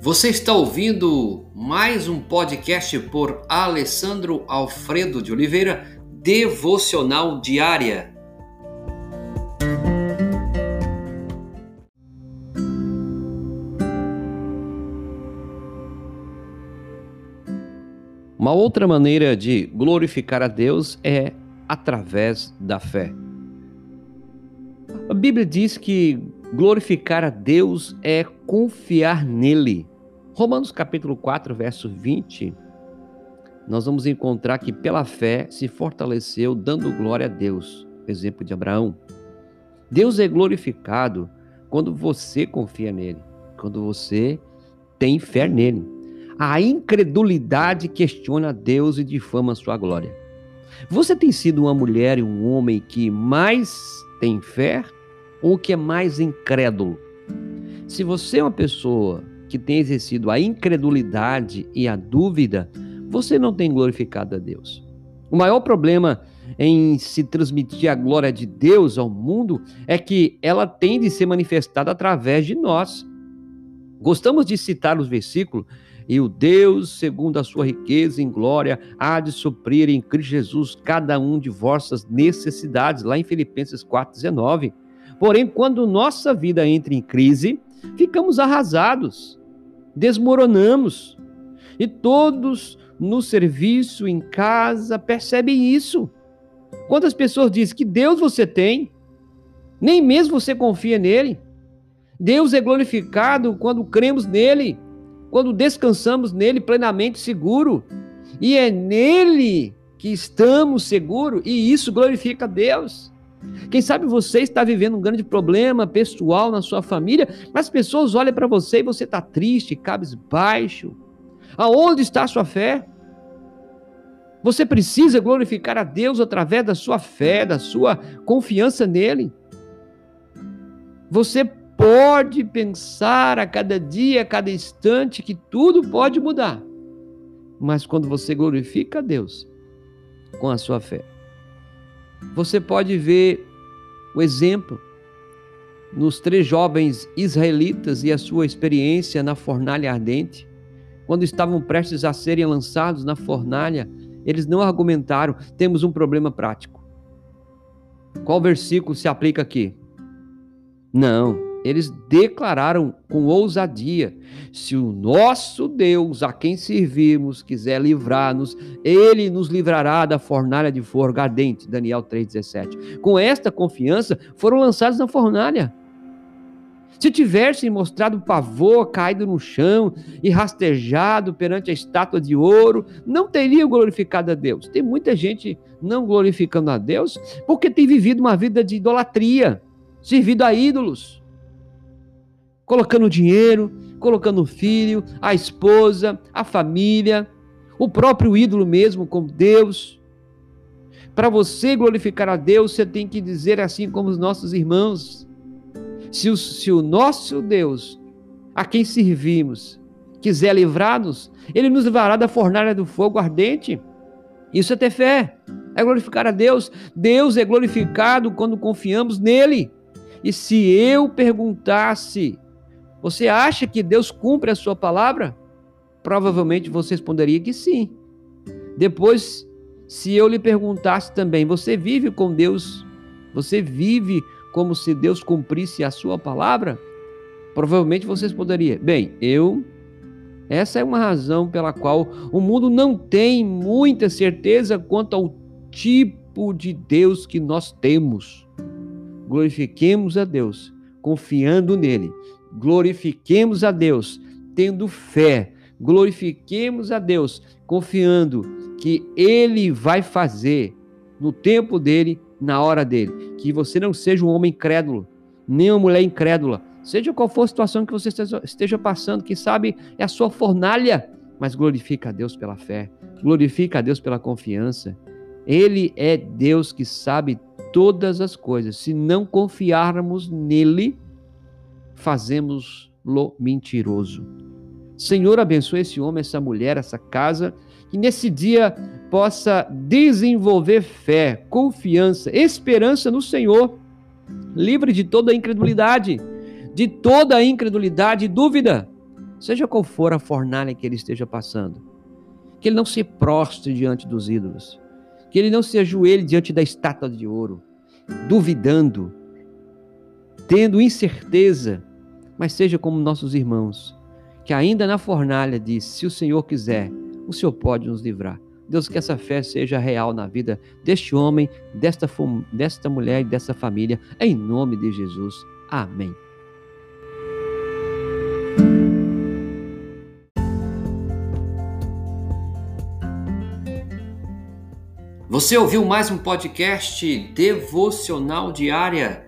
Você está ouvindo mais um podcast por Alessandro Alfredo de Oliveira, Devocional Diária. Uma outra maneira de glorificar a Deus é através da fé. A Bíblia diz que glorificar a Deus é confiar nele. Romanos capítulo 4, verso 20, nós vamos encontrar que pela fé se fortaleceu dando glória a Deus. Exemplo de Abraão. Deus é glorificado quando você confia nele, quando você tem fé nele. A incredulidade questiona Deus e difama sua glória. Você tem sido uma mulher e um homem que mais tem fé ou que é mais incrédulo? Se você é uma pessoa que tem exercido a incredulidade e a dúvida, você não tem glorificado a Deus. O maior problema em se transmitir a glória de Deus ao mundo é que ela tem de ser manifestada através de nós. Gostamos de citar os versículos e o Deus, segundo a sua riqueza em glória, há de suprir em Cristo Jesus cada um de vossas necessidades, lá em Filipenses 4,19. Porém, quando nossa vida entra em crise, ficamos arrasados, desmoronamos. E todos no serviço, em casa, percebem isso. Quantas pessoas dizem que Deus você tem, nem mesmo você confia nele. Deus é glorificado quando cremos nele quando descansamos nele plenamente seguro. E é nele que estamos seguros, e isso glorifica Deus. Quem sabe você está vivendo um grande problema pessoal na sua família, mas as pessoas olham para você e você está triste, cabisbaixo. Aonde está a sua fé? Você precisa glorificar a Deus através da sua fé, da sua confiança nele. Você pode pensar a cada dia, a cada instante que tudo pode mudar. Mas quando você glorifica a Deus com a sua fé, você pode ver o exemplo nos três jovens israelitas e a sua experiência na fornalha ardente. Quando estavam prestes a serem lançados na fornalha, eles não argumentaram, temos um problema prático. Qual versículo se aplica aqui? Não, eles declararam com ousadia: se o nosso Deus, a quem servimos, quiser livrar-nos, ele nos livrará da fornalha de fogo ardente. Daniel 3,17. Com esta confiança, foram lançados na fornalha. Se tivessem mostrado pavor, caído no chão e rastejado perante a estátua de ouro, não teriam glorificado a Deus. Tem muita gente não glorificando a Deus porque tem vivido uma vida de idolatria, servido a ídolos colocando dinheiro, colocando o filho, a esposa, a família, o próprio ídolo mesmo, como Deus. Para você glorificar a Deus, você tem que dizer assim como os nossos irmãos: se o, se o nosso Deus, a quem servimos, quiser livrar-nos, ele nos livrará da fornalha do fogo ardente. Isso é ter fé, é glorificar a Deus. Deus é glorificado quando confiamos nele. E se eu perguntasse você acha que Deus cumpre a sua palavra? Provavelmente você responderia que sim. Depois, se eu lhe perguntasse também, você vive com Deus? Você vive como se Deus cumprisse a sua palavra? Provavelmente você responderia: bem, eu. Essa é uma razão pela qual o mundo não tem muita certeza quanto ao tipo de Deus que nós temos. Glorifiquemos a Deus, confiando nele glorifiquemos a Deus, tendo fé, glorifiquemos a Deus, confiando que Ele vai fazer no tempo dele, na hora dele. Que você não seja um homem incrédulo, nem uma mulher incrédula, seja qual for a situação que você esteja passando, que sabe é a sua fornalha, mas glorifica a Deus pela fé, glorifica a Deus pela confiança. Ele é Deus que sabe todas as coisas. Se não confiarmos nele, fazemos-lo mentiroso. Senhor, abençoe esse homem, essa mulher, essa casa, que nesse dia possa desenvolver fé, confiança, esperança no Senhor, livre de toda incredulidade, de toda incredulidade e dúvida. seja qual for a fornalha que ele esteja passando. Que ele não se prostre diante dos ídolos, que ele não se ajoelhe diante da estátua de ouro, duvidando, tendo incerteza, mas seja como nossos irmãos, que ainda na fornalha diz: se o Senhor quiser, o Senhor pode nos livrar. Deus, que essa fé seja real na vida deste homem, desta, desta mulher e dessa família, em nome de Jesus. Amém. Você ouviu mais um podcast devocional diária?